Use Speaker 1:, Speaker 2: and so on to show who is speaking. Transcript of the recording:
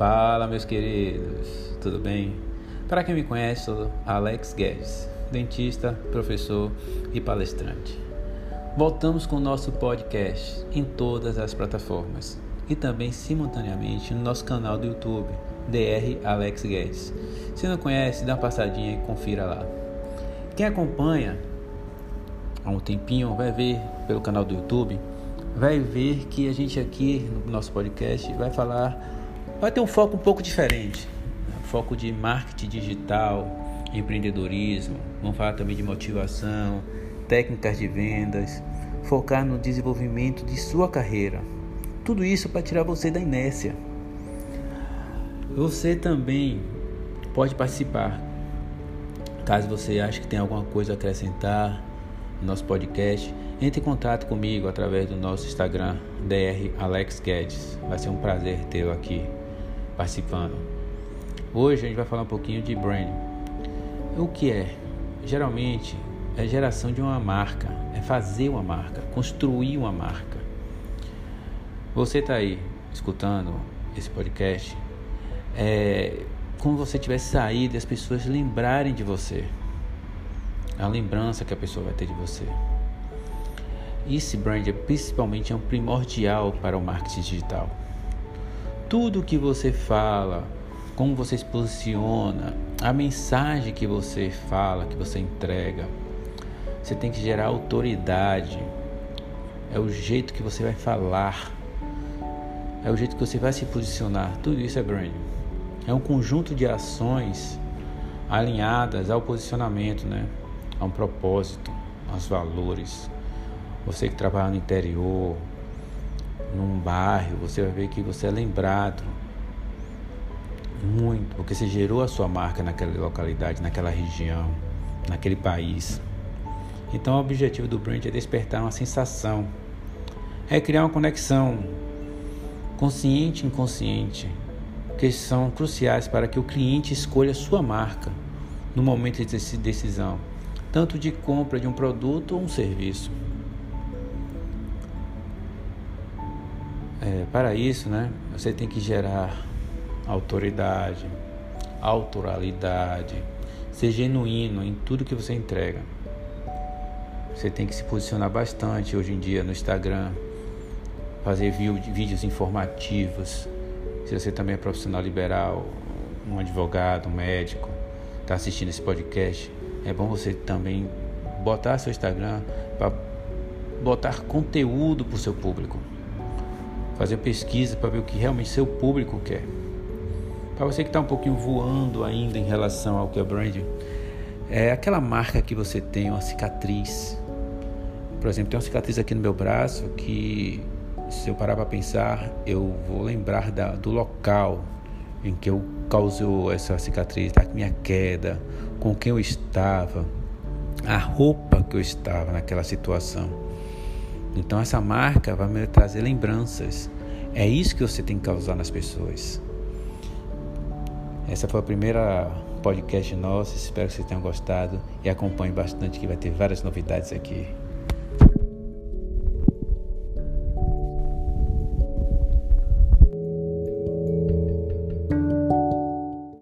Speaker 1: Fala, meus queridos, tudo bem? Para quem me conhece, sou Alex Guedes, dentista, professor e palestrante. Voltamos com o nosso podcast em todas as plataformas e também simultaneamente no nosso canal do YouTube, DR Alex Guedes. Se não conhece, dá uma passadinha e confira lá. Quem acompanha há um tempinho vai ver pelo canal do YouTube, vai ver que a gente aqui no nosso podcast vai falar vai ter um foco um pouco diferente. Foco de marketing digital, empreendedorismo, vamos falar também de motivação, técnicas de vendas, focar no desenvolvimento de sua carreira. Tudo isso para tirar você da inércia. Você também pode participar. Caso você ache que tem alguma coisa a acrescentar no nosso podcast, entre em contato comigo através do nosso Instagram, DR Alex Guedes. Vai ser um prazer tê-lo aqui participando. Hoje a gente vai falar um pouquinho de branding. O que é? Geralmente é geração de uma marca, é fazer uma marca, construir uma marca. Você está aí escutando esse podcast, é como você tivesse saído e as pessoas lembrarem de você. A lembrança que a pessoa vai ter de você. Esse brand é principalmente é um primordial para o marketing digital tudo que você fala, como você se posiciona, a mensagem que você fala, que você entrega. Você tem que gerar autoridade. É o jeito que você vai falar. É o jeito que você vai se posicionar. Tudo isso é branding. É um conjunto de ações alinhadas ao posicionamento, né? A um propósito, aos valores. Você que trabalha no interior, num bairro, você vai ver que você é lembrado muito, porque você gerou a sua marca naquela localidade, naquela região, naquele país. Então, o objetivo do brand é despertar uma sensação, é criar uma conexão consciente e inconsciente, que são cruciais para que o cliente escolha sua marca no momento de decisão, tanto de compra de um produto ou um serviço. É, para isso, né, você tem que gerar autoridade, autoralidade, ser genuíno em tudo que você entrega. Você tem que se posicionar bastante hoje em dia no Instagram, fazer vídeos informativos. Se você também é profissional liberal, um advogado, um médico, está assistindo esse podcast, é bom você também botar seu Instagram para botar conteúdo para o seu público fazer pesquisa para ver o que realmente seu público quer. Para você que está um pouquinho voando ainda em relação ao que é branding, é aquela marca que você tem, uma cicatriz. Por exemplo, tem uma cicatriz aqui no meu braço que, se eu parar para pensar, eu vou lembrar da, do local em que eu causou essa cicatriz, da minha queda, com quem eu estava, a roupa que eu estava naquela situação. Então essa marca vai me trazer lembranças. É isso que você tem que causar nas pessoas. Essa foi a primeira podcast nossa. Espero que vocês tenham gostado e acompanhe bastante que vai ter várias novidades aqui.